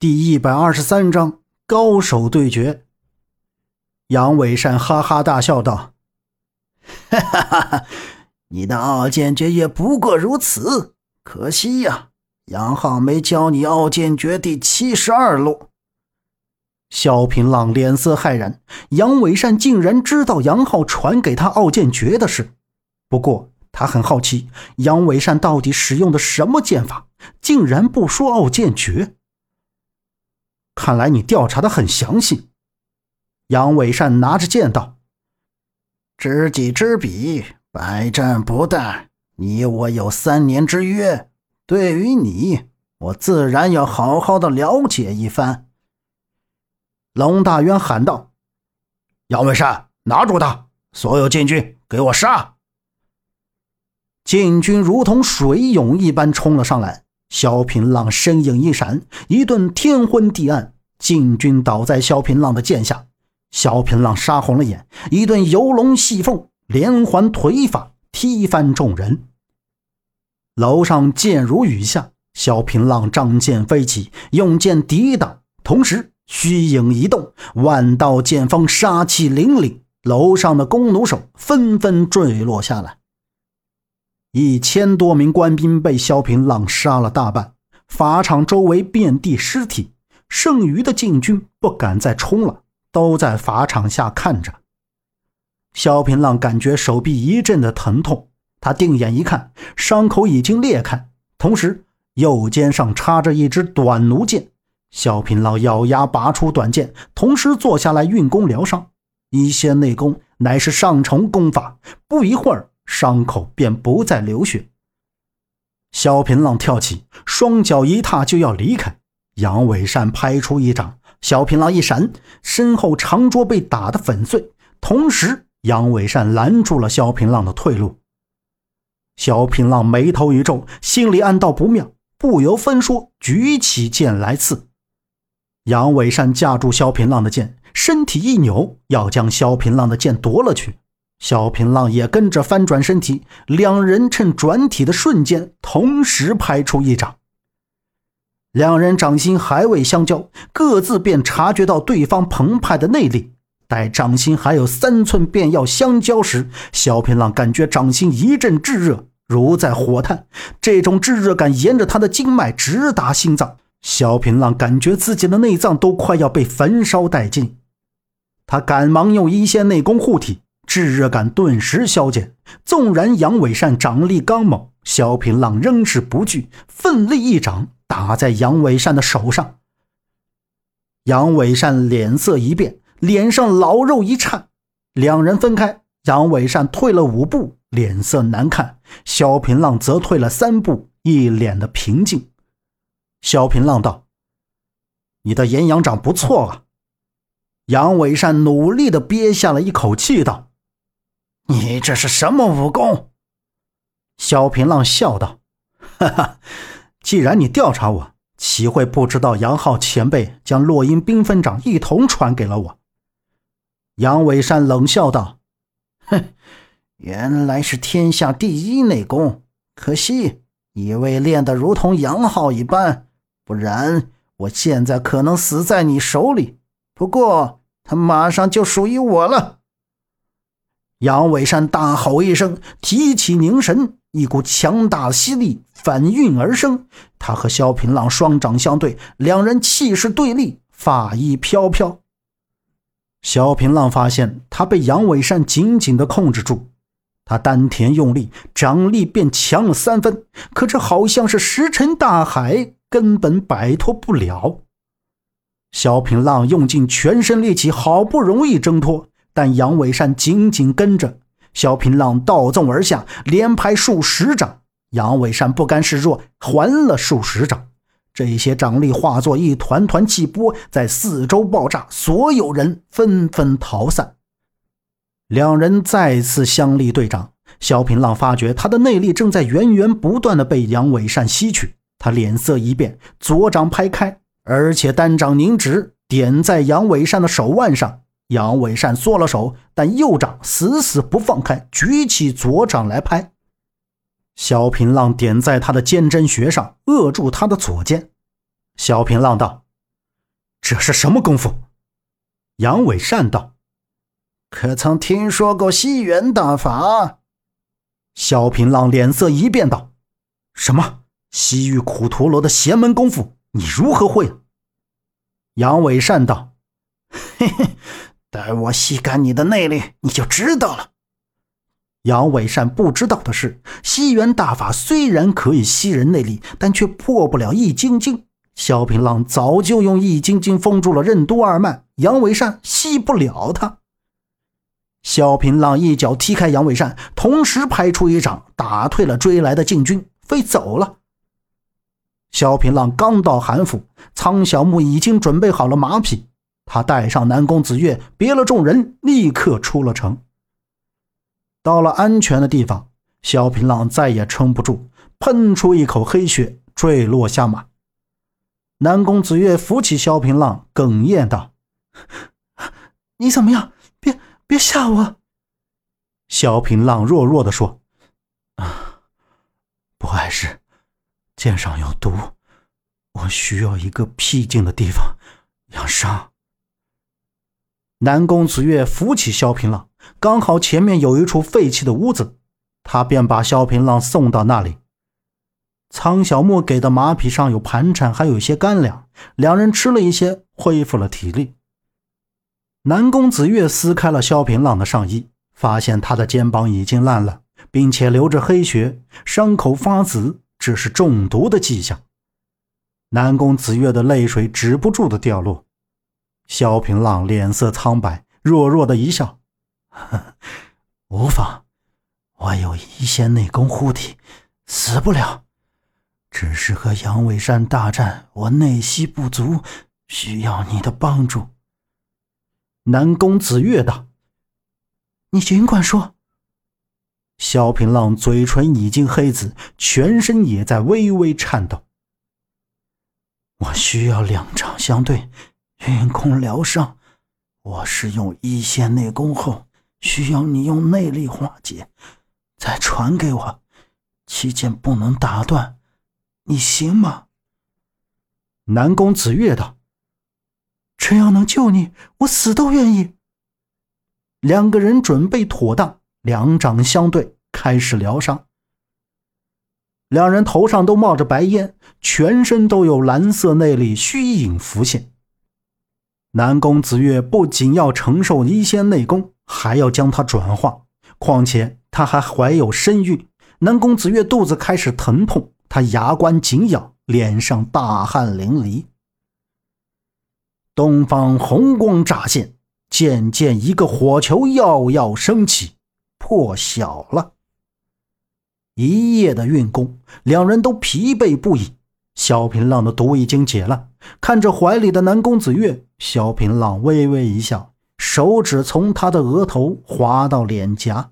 第一百二十三章高手对决。杨伟善哈哈大笑道：“哈哈哈哈，你的傲剑诀也不过如此，可惜呀，杨浩没教你傲剑诀第七十二路。”萧平浪脸色骇然，杨伟善竟然知道杨浩传给他傲剑诀的事。不过他很好奇，杨伟善到底使用的什么剑法，竟然不说傲剑诀。看来你调查的很详细。杨伟善拿着剑道：“知己知彼，百战不殆。你我有三年之约，对于你，我自然要好好的了解一番。”龙大渊喊道：“杨伟善，拿住他！所有禁军，给我杀！”禁军如同水涌一般冲了上来。萧平浪身影一闪，一顿天昏地暗，禁军倒在萧平浪的剑下。萧平浪杀红了眼，一顿游龙戏凤，连环腿法踢翻众人。楼上剑如雨下，萧平浪仗剑飞起，用剑抵挡，同时虚影一动，万道剑锋杀气凛凛，楼上的弓弩手纷纷坠落下来。一千多名官兵被萧平浪杀了大半，法场周围遍地尸体，剩余的禁军不敢再冲了，都在法场下看着。萧平浪感觉手臂一阵的疼痛，他定眼一看，伤口已经裂开，同时右肩上插着一支短弩箭。萧平浪咬牙拔出短剑，同时坐下来运功疗伤。一些内功乃是上乘功法，不一会儿。伤口便不再流血。萧平浪跳起，双脚一踏就要离开。杨伟善拍出一掌，萧平浪一闪，身后长桌被打得粉碎。同时，杨伟善拦住了萧平浪的退路。萧平浪眉头一皱，心里暗道不妙，不由分说，举起剑来刺。杨伟善架住萧平浪的剑，身体一扭，要将萧平浪的剑夺了去。萧平浪也跟着翻转身体，两人趁转体的瞬间，同时拍出一掌。两人掌心还未相交，各自便察觉到对方澎湃的内力。待掌心还有三寸便要相交时，萧平浪感觉掌心一阵炙热，如在火炭。这种炙热感沿着他的经脉直达心脏，萧平浪感觉自己的内脏都快要被焚烧殆尽。他赶忙用一线内功护体。炙热感顿时消减，纵然杨伟善掌力刚猛，萧平浪仍是不惧，奋力一掌打在杨伟善的手上。杨伟善脸色一变，脸上老肉一颤。两人分开，杨伟善退了五步，脸色难看；萧平浪则退了三步，一脸的平静。萧平浪道：“你的岩阳掌不错啊。”杨伟善努力的憋下了一口气，道。你这是什么武功？萧平浪笑道：“哈哈，既然你调查我，岂会不知道杨浩前辈将落英缤纷掌一同传给了我？”杨伟山冷笑道：“哼，原来是天下第一内功，可惜你未练得如同杨浩一般，不然我现在可能死在你手里。不过他马上就属于我了。”杨伟山大吼一声，提起凝神，一股强大的吸力反运而生。他和萧平浪双掌相对，两人气势对立，发衣飘飘。萧平浪发现他被杨伟山紧紧地控制住，他丹田用力，掌力便强了三分。可这好像是石沉大海，根本摆脱不了。萧平浪用尽全身力气，好不容易挣脱。但杨伟善紧紧跟着，萧平浪倒纵而下，连拍数十掌。杨伟善不甘示弱，还了数十掌。这些掌力化作一团团气波，在四周爆炸，所有人纷纷逃散。两人再次相力对掌，萧平浪发觉他的内力正在源源不断的被杨伟善吸取，他脸色一变，左掌拍开，而且单掌凝直，点在杨伟善的手腕上。杨伟善缩了手，但右掌死死不放开，举起左掌来拍。萧平浪点在他的肩针穴上，扼住他的左肩。萧平浪道：“这是什么功夫？杨伟善道：“可曾听说过西元大法？”萧平浪脸色一变道：“什么西域苦陀罗的邪门功夫？你如何会？”杨伟善道：“嘿嘿，待我吸干你的内力，你就知道了。”杨伟善不知道的是，西元大法虽然可以吸人内力，但却破不了易筋经。萧平浪早就用易筋经封住了任督二脉，杨伟善吸不了他。萧平浪一脚踢开杨伟善，同时拍出一掌，打退了追来的禁军，飞走了。萧平浪刚到韩府，苍小木已经准备好了马匹，他带上南宫子月，别了众人，立刻出了城。到了安全的地方，萧平浪再也撑不住，喷出一口黑血，坠落下马。南宫子月扶起萧平浪，哽咽道：“你怎么样？别别吓我！”萧平浪弱弱的说：“啊，不碍事，剑上有毒，我需要一个僻静的地方养伤。”南宫子月扶起萧平浪。刚好前面有一处废弃的屋子，他便把萧平浪送到那里。苍小木给的马匹上有盘缠，还有一些干粮，两人吃了一些，恢复了体力。南宫子月撕开了萧平浪的上衣，发现他的肩膀已经烂了，并且流着黑血，伤口发紫，这是中毒的迹象。南宫子月的泪水止不住的掉落，萧平浪脸色苍白，弱弱的一笑。无妨，我有一仙内功护体，死不了。只是和杨伟山大战，我内息不足，需要你的帮助。南宫子月道：“你尽管说。”萧平浪嘴唇已经黑紫，全身也在微微颤抖。我需要两掌相对，运功疗伤。我是用一线内功后。需要你用内力化解，再传给我，期间不能打断，你行吗？南宫子月道：“只要能救你，我死都愿意。”两个人准备妥当，两掌相对，开始疗伤。两人头上都冒着白烟，全身都有蓝色内力虚影浮现。南宫子月不仅要承受一仙内功。还要将它转化，况且他还怀有身孕。南宫子月肚子开始疼痛，他牙关紧咬，脸上大汗淋漓。东方红光乍现，渐渐一个火球耀耀升起，破晓了。一夜的运功，两人都疲惫不已。萧平浪的毒已经解了，看着怀里的南宫子月，萧平浪微微一笑。手指从他的额头滑到脸颊，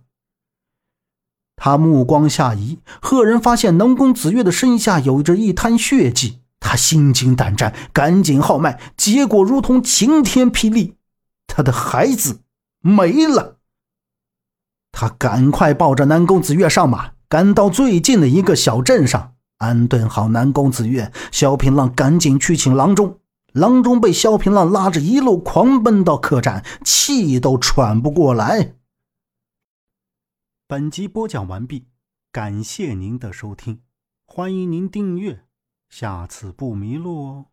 他目光下移，赫然发现南宫子月的身下有着一滩血迹，他心惊胆战，赶紧号脉，结果如同晴天霹雳，他的孩子没了。他赶快抱着南宫子月上马，赶到最近的一个小镇上，安顿好南宫子月。萧平浪赶紧去请郎中。郎中被萧平浪拉着一路狂奔到客栈，气都喘不过来。本集播讲完毕，感谢您的收听，欢迎您订阅，下次不迷路哦。